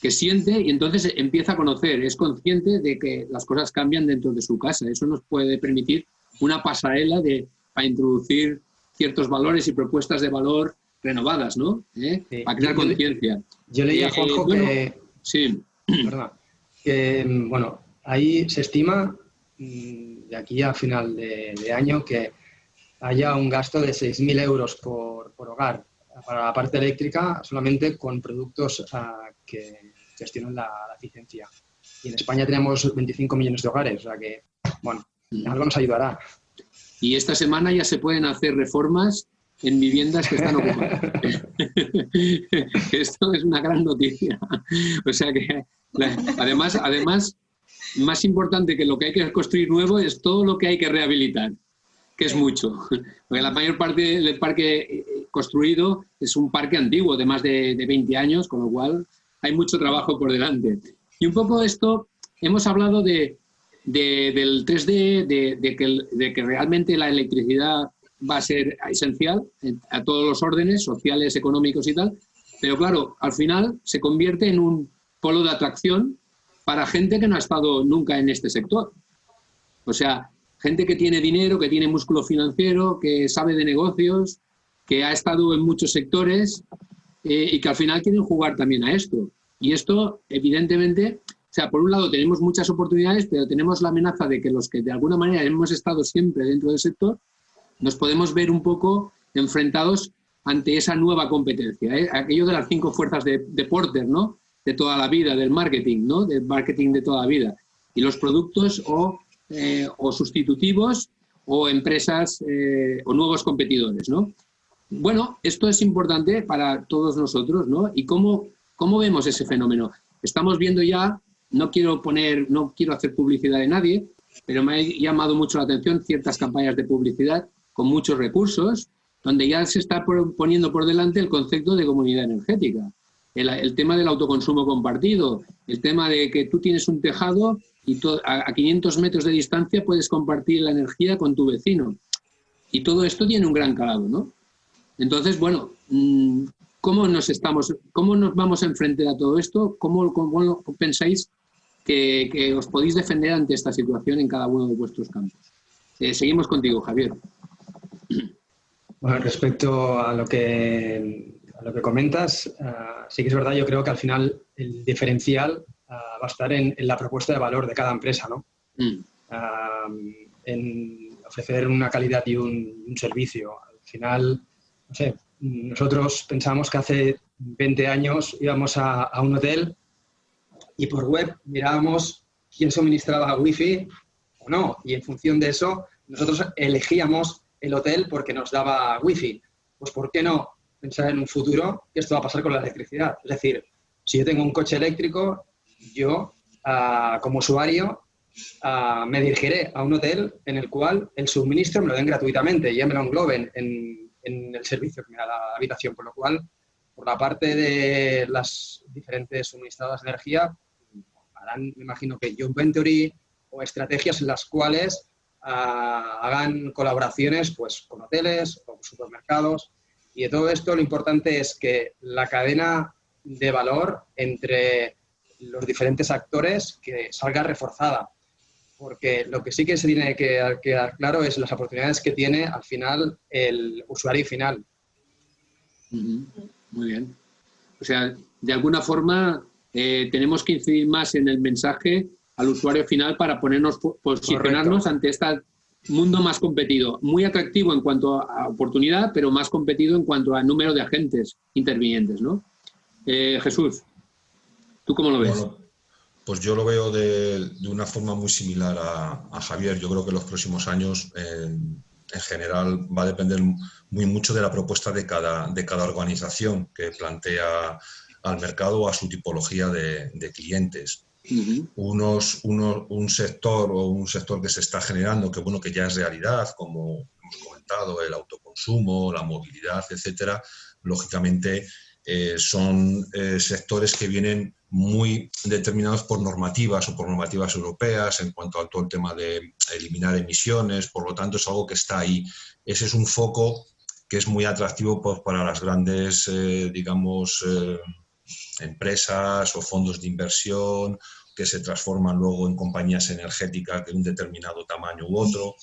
Speaker 2: que siente y entonces empieza a conocer, es consciente de que las cosas cambian dentro de su casa. Eso nos puede permitir una pasarela de, para introducir ciertos valores y propuestas de valor renovadas, ¿no? ¿Eh? Para crear conciencia.
Speaker 6: Yo leía, a eh, Juanjo, que...
Speaker 2: Sí. *clears throat*
Speaker 6: que, bueno, ahí se estima mm, de aquí a final de, año que haya un gasto de 6.000 euros por, por hogar para la parte eléctrica solamente con productos que gestionan la, eficiencia. Y en España tenemos 25 millones de hogares, o sea que, bueno, algo nos ayudará.
Speaker 2: Y esta semana ya se pueden hacer reformas en viviendas que están ocupadas. *laughs* Esto es una gran noticia. O sea que, además, además, más importante que lo que hay que construir nuevo es todo lo que hay que rehabilitar que es mucho. Porque la mayor parte del parque construido es un parque antiguo de más de, de 20 años, con lo cual hay mucho trabajo por delante. Y un poco esto, hemos hablado de, del 3D, de, que, de que realmente la electricidad va a ser esencial a todos los órdenes, sociales, económicos y tal, pero claro, al final se convierte en un polo de atracción para gente que no ha estado nunca en este sector. O sea, gente que tiene dinero, que tiene músculo financiero, que sabe de negocios, que ha estado en muchos sectores eh, y que al final quieren jugar también a esto. Y esto, evidentemente, o sea, por un lado tenemos muchas oportunidades, pero tenemos la amenaza de que los que de alguna manera hemos estado siempre dentro del sector, nos podemos ver un poco enfrentados ante esa nueva competencia. ¿eh? Aquello de las cinco fuerzas de, de, Porter, ¿no? De toda la vida, del marketing, ¿no? Del marketing de toda la vida. Y los productos o, eh, o sustitutivos o empresas eh, o nuevos competidores, ¿no? Bueno, esto es importante para todos nosotros, ¿no? ¿Y cómo, cómo vemos ese fenómeno? Estamos viendo ya, no quiero poner, no quiero hacer publicidad de nadie, pero me ha llamado mucho la atención ciertas campañas de publicidad con muchos recursos, donde ya se está poniendo por delante el concepto de comunidad energética. El, tema del autoconsumo compartido, el tema de que tú tienes un tejado y a, 500 metros de distancia puedes compartir la energía con tu vecino. Y todo esto tiene un gran calado, ¿no? Entonces, bueno, mm, ¿cómo nos estamos, cómo nos vamos a enfrentar a todo esto? ¿Cómo, pensáis que, que, os podéis defender ante esta situación en cada uno de vuestros campos? Eh, seguimos contigo, Javier.
Speaker 6: Bueno, respecto a lo que, a lo que comentas, uh, sí que es verdad, yo creo que al final el diferencial uh, va a estar en, en, la propuesta de valor de cada empresa, ¿no? Mm. Uh, en ofrecer una calidad y un, un, servicio. Al final, no sé, nosotros pensamos que hace 20 años íbamos a, a un hotel y por web mirábamos quién suministraba wifi o no, y en función de eso nosotros elegíamos el hotel porque nos daba wifi. Pues ¿por qué no pensar en un futuro que esto va a pasar con la electricidad? Es decir, si yo tengo un coche eléctrico, yo uh, como usuario uh, me dirigiré a un hotel en el cual el suministro me lo den gratuitamente y ya me lo engloben en, el servicio que me da la habitación. Por lo cual, por la parte de las diferentes suministradoras de energía, harán, me imagino que John Ventury o estrategias en las cuales hagan colaboraciones pues, con hoteles, con supermercados. Y de todo esto lo importante es que la cadena de valor entre los diferentes actores que salga reforzada. Porque lo que sí que se tiene que quedar claro es las oportunidades que tiene al final el usuario final.
Speaker 2: Muy bien. O sea, de alguna forma eh, tenemos que incidir más en el mensaje al usuario final para ponernos, posicionarnos Correcto. ante este mundo más competido, muy atractivo en cuanto a oportunidad, pero más competido en cuanto a número de agentes intervinientes, ¿no? Eh, Jesús, ¿tú cómo lo ves?
Speaker 5: Pues yo lo veo de, de una forma muy similar a, Javier. Yo creo que los próximos años, en general, va a depender muy mucho de la propuesta de cada, de cada organización que plantea al mercado a su tipología de, de clientes. Unos, uno, un sector o un sector que se está generando, que bueno, que ya es realidad, como hemos comentado, el autoconsumo, la movilidad, etcétera, lógicamente eh, son eh, sectores que vienen muy determinados por normativas o por normativas europeas en cuanto a todo el tema de eliminar emisiones, por lo tanto es algo que está ahí. Ese es un foco que es muy atractivo pues, para las grandes, eh, digamos, empresas o fondos de inversión que se transforman luego en compañías energéticas de un determinado tamaño u otro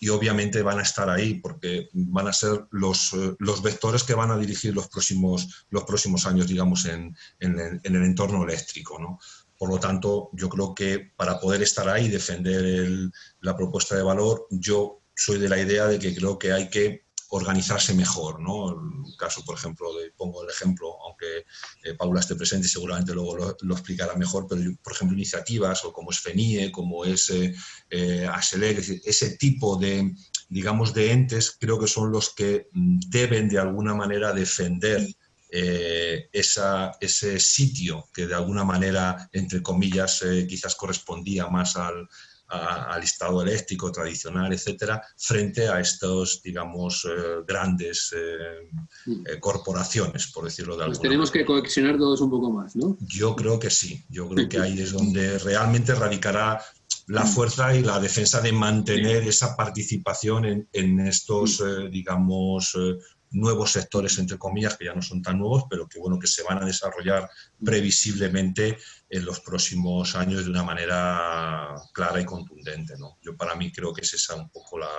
Speaker 5: y obviamente van a estar ahí porque van a ser los, eh, los vectores que van a dirigir los próximos, los próximos años, digamos, en, en, en el entorno eléctrico. ¿no? Por lo tanto, yo creo que para poder estar ahí y defender el, la propuesta de valor, yo soy de la idea de que creo que hay que organizarse mejor. ¿no? El caso, por ejemplo, pongo el ejemplo, aunque eh, Paula esté presente y seguramente luego lo, explicará mejor, pero por ejemplo iniciativas o como es FENIE, como es eh, eh ASELEC, ese tipo de, digamos, de entes creo que son los que mm, deben de alguna manera defender eh, ese sitio que de alguna manera, entre comillas, quizás correspondía más al, al Estado eléctrico tradicional, etcétera, frente a estos, digamos, eh, grandes eh, mm. eh, corporaciones, por decirlo de alguna
Speaker 2: pues tenemos manera. que coexionar todos un poco más, ¿no?
Speaker 5: Yo creo que sí. Yo creo que *laughs* ahí es donde realmente radicará la mm. fuerza y la defensa de mantener esa participación en, en estos, mm. digamos, nuevos sectores, entre comillas, que ya no son tan nuevos, pero que, bueno, que se van a desarrollar previsiblemente en los próximos años de una manera clara y contundente. ¿no? Yo para mí creo que es esa un poco la,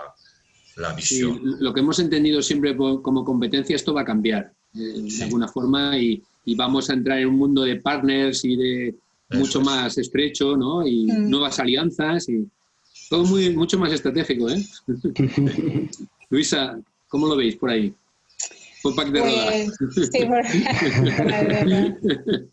Speaker 5: la visión.
Speaker 2: Sí, lo que hemos entendido siempre como competencia, esto va a cambiar. eh, de alguna forma, y, vamos a entrar en un mundo de partners y de mucho más estrecho, ¿no? Y mm. nuevas alianzas y todo muy, mucho más estratégico, ¿eh? *laughs* Luisa, ¿cómo lo veis por ahí? Un pack de pues, *laughs*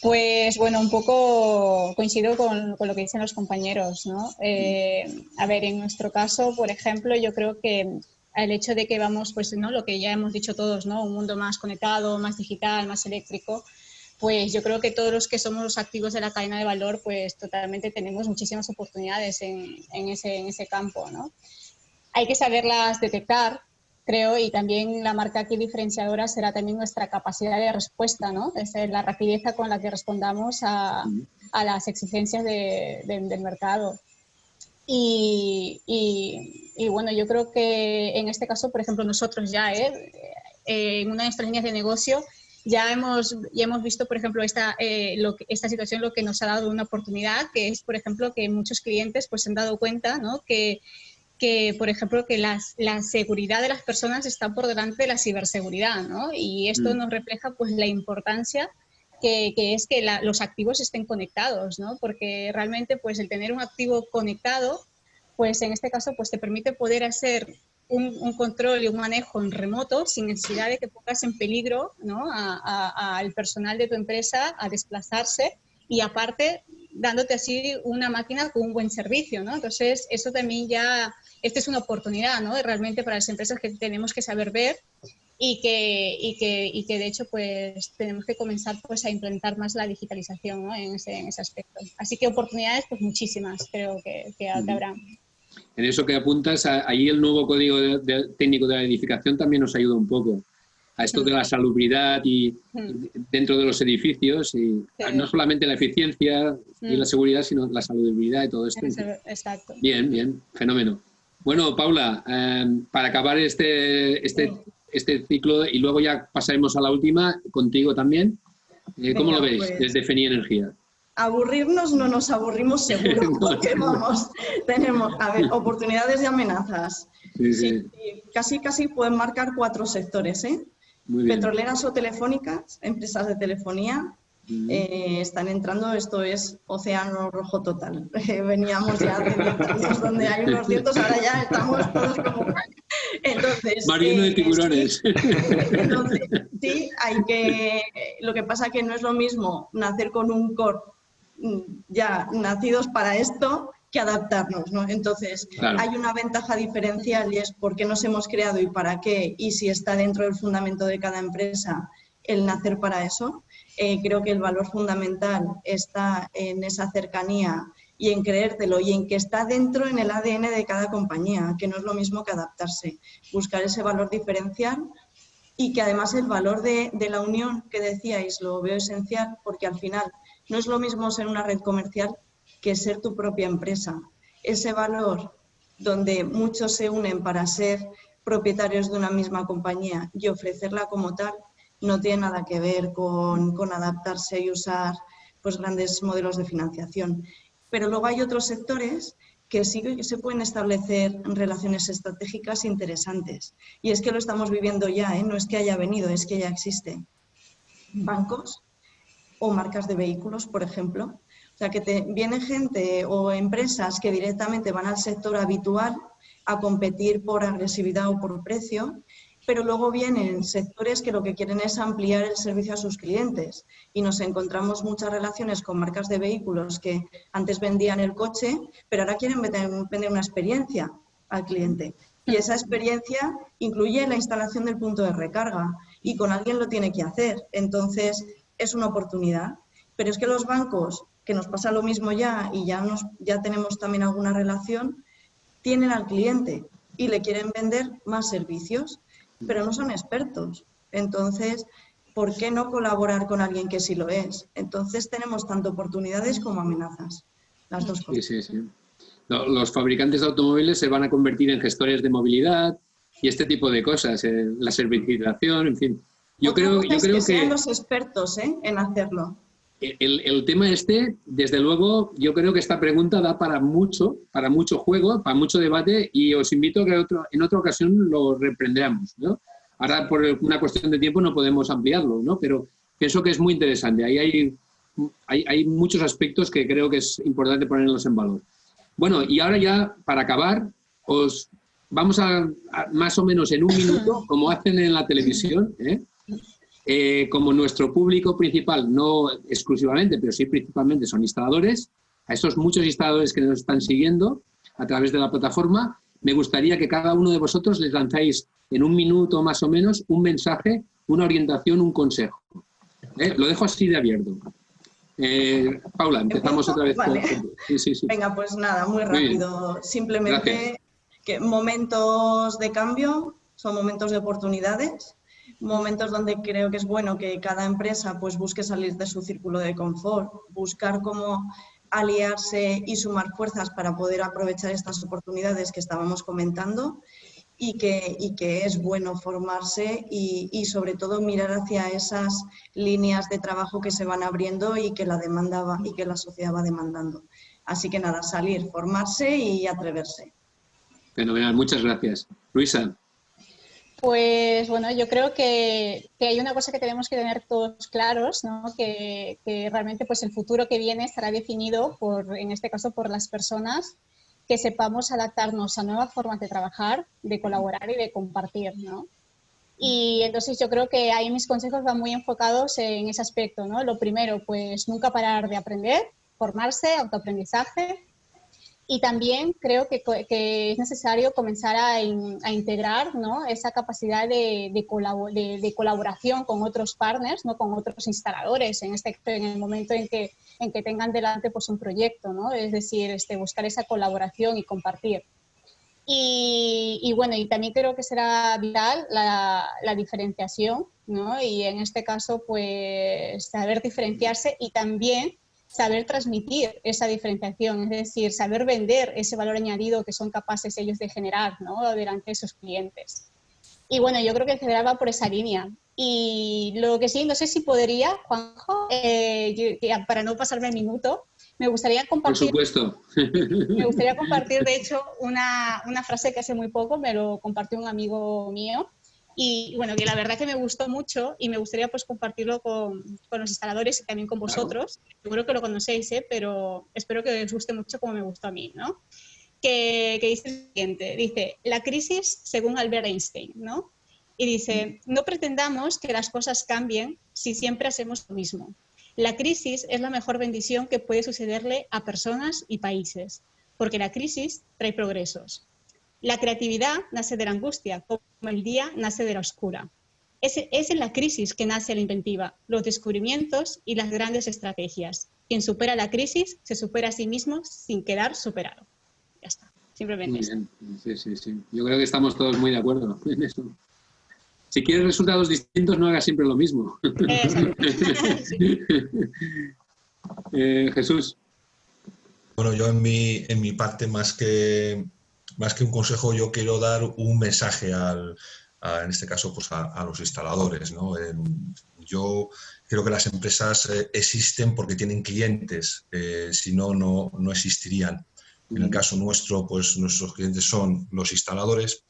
Speaker 4: Pues bueno, un poco coincido con, lo que dicen los compañeros, ¿no? Eh, a ver, en nuestro caso, por ejemplo, yo creo que el hecho de que vamos, pues, ¿no? Lo que ya hemos dicho todos, ¿no? Un mundo más conectado, más digital, más eléctrico, pues yo creo que todos los que somos activos de la cadena de valor, pues totalmente tenemos muchísimas oportunidades en, en, ese, en ese campo, ¿no? Hay que saberlas detectar, creo, y también la marca aquí diferenciadora será también nuestra capacidad de respuesta, ¿no? Es la rapidez con la que respondamos a, a las exigencias de, del mercado. Y, y, bueno, yo creo que en este caso, por ejemplo, nosotros ya, ¿eh? eh en una de nuestras líneas de negocio, ya hemos, ya hemos visto, por ejemplo, esta, eh, lo esta situación lo que nos ha dado una oportunidad, que es, por ejemplo, que muchos clientes pues, se han dado cuenta ¿no? que que, por ejemplo, que las, la seguridad de las personas está por delante de la ciberseguridad, ¿no? Y esto mm. nos refleja, pues, la importancia que, que es que los activos estén conectados, ¿no? Porque realmente, pues, el tener un activo conectado, pues, en este caso, pues, te permite poder hacer un, un control y un manejo en remoto sin necesidad de que pongas en peligro, ¿no? al personal de tu empresa a desplazarse y aparte dándote así una máquina con un buen servicio, ¿no? Entonces, eso también ya esta es una oportunidad, ¿no? Realmente para las empresas que tenemos que saber ver y que, y que, y que de hecho pues tenemos que comenzar pues a implementar más la digitalización ¿no? en, ese, en, ese, aspecto. Así que oportunidades pues muchísimas creo que, que, habrá.
Speaker 2: En eso que apuntas, ahí el nuevo código técnico de la edificación también nos ayuda un poco a esto de la salubridad y dentro de los edificios y no solamente la eficiencia y la seguridad, sino la salubridad y todo esto.
Speaker 4: Exacto.
Speaker 2: Bien, bien, fenómeno. Bueno, Paula, em, para acabar este, este, este ciclo y luego ya pasaremos a la última contigo también. Eh, ¿Cómo lo veis pues desde FENI Energía?
Speaker 3: Aburrirnos no nos aburrimos seguro, *laughs* *laughs* porque vamos, tenemos, a ver, oportunidades y amenazas. Sí, casi, casi pueden marcar cuatro sectores, ¿eh? Petroleras o telefónicas, empresas de telefonía, eh, están entrando, esto es océano rojo total. *laughs* veníamos ya de años *laughs* donde hay unos cientos, ahora ya estamos todos como... *laughs*
Speaker 2: Entonces, Marino de eh, tiburones.
Speaker 3: Entonces, sí, hay que... Lo que pasa que no es lo mismo nacer con un core mm, ya nacidos para esto que adaptarnos, ¿no? Entonces, hay una ventaja diferencial y es por qué nos hemos creado y para qué, y si está dentro del fundamento de cada empresa el nacer para eso. Eh, creo que el valor fundamental está en esa cercanía y en creértelo y en que está dentro en el ADN de cada compañía, que no es lo mismo que adaptarse, buscar ese valor diferencial y que además el valor de, de la unión que decíais lo veo esencial porque al final no es lo mismo ser una red comercial que ser tu propia empresa. Ese valor donde muchos se unen para ser propietarios de una misma compañía y ofrecerla como tal, no tiene nada que ver con, adaptarse y usar pues, grandes modelos de financiación. Pero luego hay otros sectores que sí que se pueden establecer relaciones estratégicas interesantes. Y es que lo estamos viviendo ya, ¿eh? no es que haya venido, es que ya existe. Bancos o marcas de vehículos, por ejemplo, o sea, que te, viene gente o empresas que directamente van al sector habitual a competir por agresividad o por precio, pero luego vienen sectores que lo que quieren es ampliar el servicio a sus clientes y nos encontramos muchas relaciones con marcas de vehículos que antes vendían el coche, pero ahora quieren vender una experiencia al cliente. Y esa experiencia incluye la instalación del punto de recarga y con alguien lo tiene que hacer. Entonces, es una oportunidad. Pero es que los bancos que nos pasa lo mismo ya y ya, nos, ya tenemos también alguna relación, tienen al cliente y le quieren vender más servicios, pero no son expertos. Entonces, ¿por qué no colaborar con alguien que sí lo es? Entonces tenemos tanto oportunidades como amenazas, las dos cosas.
Speaker 2: Sí, sí, sí. Los fabricantes de automóviles se van a convertir en gestores de movilidad y este tipo de cosas, eh, la servicialización, en fin.
Speaker 3: Yo creo, yo creo que, que sean los expertos ¿eh? en hacerlo.
Speaker 2: El, tema este, desde luego, yo creo que esta pregunta da para mucho, para mucho juego, para mucho debate y os invito a que otro, en otra ocasión lo reprendamos, ¿no? Ahora, por una cuestión de tiempo, no podemos ampliarlo, ¿no? Pero pienso que es muy interesante. Ahí hay, hay, hay muchos aspectos que creo que es importante ponerlos en valor. Bueno, y ahora ya, para acabar, os vamos a, más o menos en un *laughs* minuto, como hacen en la televisión, ¿eh? Eh, como nuestro público principal, no exclusivamente, pero sí principalmente son instaladores, a estos muchos instaladores que nos están siguiendo a través de la plataforma, me gustaría que cada uno de vosotros les lanzáis en un minuto más o menos un mensaje, una orientación, un consejo. ¿Eh? Lo dejo así de abierto. Paula, empezamos otra vez.
Speaker 3: Venga, pues nada, muy rápido. Simplemente que momentos de cambio son momentos de oportunidades, momentos donde creo que es bueno que cada empresa pues busque salir de su círculo de confort, buscar cómo aliarse y sumar fuerzas para poder aprovechar estas oportunidades que estábamos comentando y que, y que es bueno formarse y, y, sobre todo mirar hacia esas líneas de trabajo que se van abriendo y que la demanda va, y que la sociedad va demandando. Así que nada, salir, formarse y atreverse.
Speaker 2: Fenomenal, muchas gracias. Luisa.
Speaker 4: Pues bueno, yo creo que, hay una cosa que tenemos que tener todos claros, ¿no? que, realmente pues el futuro que viene estará definido por, en este caso, por las personas que sepamos adaptarnos a nuevas formas de trabajar, de colaborar y de compartir, ¿no? Y entonces yo creo que ahí mis consejos van muy enfocados en ese aspecto, ¿no? Lo primero, pues nunca parar de aprender, formarse, autoaprendizaje, y también creo que, que es necesario comenzar a, a integrar ¿no? esa capacidad de, de, de, colaboración con otros partners, ¿no? con otros instaladores, en, este, en el momento en que, en que tengan delante pues, un proyecto, ¿no? es decir, este, buscar esa colaboración y compartir. Y, y, bueno, y también creo que será vital la, la diferenciación, ¿no? y en este caso, pues saber diferenciarse y también saber transmitir esa diferenciación, es decir, saber vender ese valor añadido que son capaces ellos de generar ¿no? delante de sus clientes. Y bueno, yo creo que general va por esa línea. Y lo que sí, no sé si podría, Juanjo, eh, para no pasarme el minuto, me gustaría compartir.
Speaker 2: Por supuesto. *laughs*
Speaker 4: Me gustaría *laughs* compartir, de hecho, una, una frase que hace muy poco me lo compartió un amigo mío, y bueno, que la verdad que me gustó mucho y me gustaría pues compartirlo con, con los instaladores y también con vosotros. Seguro que lo conocéis, ¿eh? pero espero que os guste mucho como me gustó a mí, ¿no? Que, que dice lo siguiente, dice, la crisis según Albert Einstein, ¿no? Y dice, no pretendamos que las cosas cambien si siempre hacemos lo mismo. La crisis es la mejor bendición que puede sucederle a personas y países, porque la crisis trae progresos. La creatividad nace de la angustia, como el día nace de la oscura. Es, es, en la crisis que nace la inventiva, los descubrimientos y las grandes estrategias. Quien supera la crisis se supera a sí mismo sin quedar superado. Ya está, simplemente.
Speaker 2: Sí, sí, sí. Yo creo que estamos todos muy de acuerdo *laughs* en eso. Si quieres resultados distintos, no hagas siempre lo mismo. *laughs* eh, Jesús.
Speaker 5: Bueno, yo en mi, en mi parte, más que más que un consejo, yo quiero dar un mensaje al, en este caso, pues a, los instaladores. ¿no? yo creo que las empresas eh, existen porque tienen clientes, eh, si no, no existirían. En el caso nuestro, pues nuestros clientes son los instaladores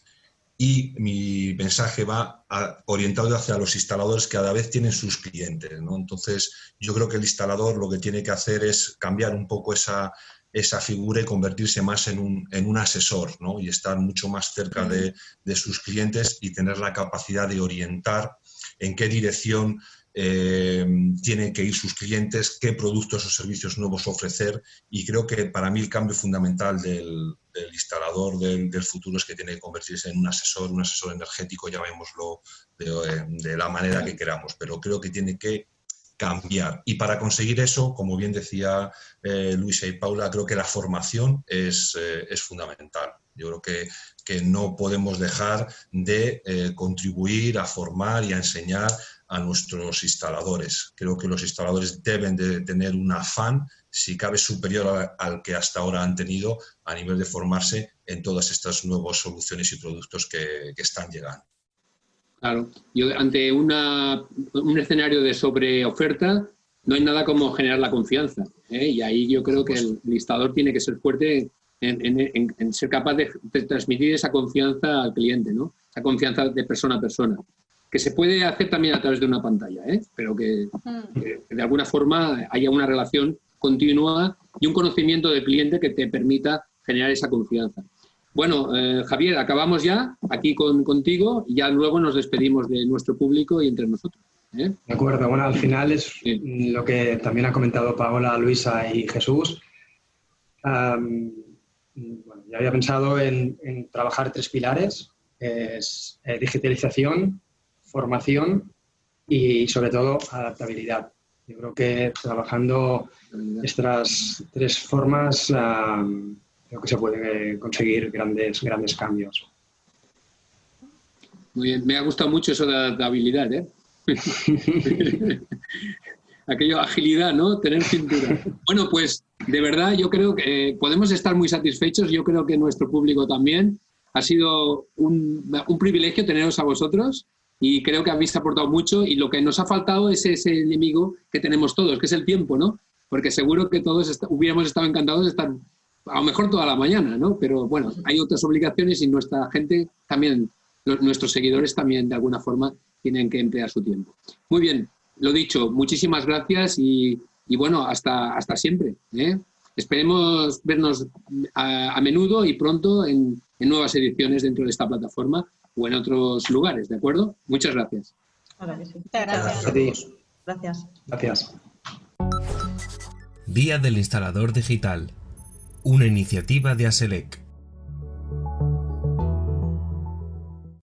Speaker 5: y mi mensaje va orientado hacia los instaladores que cada vez tienen sus clientes. ¿no? Entonces, yo creo que el instalador lo que tiene que hacer es cambiar un poco esa, esa figura y convertirse más en un, en un asesor ¿no? y estar mucho más cerca de, de, sus clientes y tener la capacidad de orientar en qué dirección eh, tienen que ir sus clientes, qué productos o servicios nuevos ofrecer. Y creo que para mí el cambio fundamental del, del instalador del, del, futuro es que tiene que convertirse en un asesor, un asesor energético, llamémoslo de, de la manera que queramos, pero creo que tiene que cambiar. Y para conseguir eso, como bien decía eh, Luisa y Paula, creo que la formación es, eh, es fundamental. Yo creo que, que, no podemos dejar de eh, contribuir a formar y a enseñar a nuestros instaladores. Creo que los instaladores deben de tener un afán, si cabe superior al que hasta ahora han tenido, a nivel de formarse en todas estas nuevas soluciones y productos que están llegando.
Speaker 2: Claro, yo ante una, un escenario de sobreoferta no hay nada como generar la confianza. ¿eh? Y ahí yo creo que el listador tiene que ser fuerte en, ser capaz de, transmitir esa confianza al cliente, ¿no? esa confianza de persona a persona. que se puede hacer también a través de una pantalla, ¿eh? pero que,
Speaker 4: Mm.
Speaker 2: que de alguna forma haya una relación continua y un conocimiento del cliente que te permita generar esa confianza. Bueno, eh, Javier, acabamos ya aquí con, contigo y ya luego nos despedimos de nuestro público y entre nosotros. ¿eh?
Speaker 6: De acuerdo, bueno, al final es
Speaker 2: Sí.
Speaker 6: lo que también ha comentado Paola, Luisa y Jesús. Bueno, yo había pensado en, en trabajar tres pilares, es eh, digitalización, formación y sobre todo adaptabilidad. Yo creo que trabajando estas tres formas creo que se pueden conseguir grandes, grandes cambios.
Speaker 2: Muy bien, me ha gustado mucho eso de adaptabilidad, ¿eh? *laughs* Aquello, agilidad, ¿no? Tener cintura. Bueno, pues de verdad yo creo que eh, podemos estar muy satisfechos, yo creo que nuestro público también. Ha sido un, un privilegio teneros a vosotros y creo que habéis aportado mucho y lo que nos ha faltado es ese enemigo que tenemos todos, que es el tiempo, ¿no? Porque seguro que todos hubiéramos estado encantados de estar a lo mejor toda la mañana, ¿no? Pero bueno, hay otras obligaciones y nuestra gente también, los- nuestros seguidores también de alguna forma tienen que emplear su tiempo. Muy bien, lo dicho, muchísimas gracias y, y bueno, hasta, hasta siempre. ¿eh? Esperemos vernos a, a menudo y pronto en, en nuevas ediciones dentro de esta plataforma o en otros lugares, ¿de acuerdo? Muchas gracias.
Speaker 4: Muchas gracias.
Speaker 6: A ti.
Speaker 3: Gracias.
Speaker 6: Gracias.
Speaker 1: Día del Instalador Digital. Una iniciativa de ASELEC.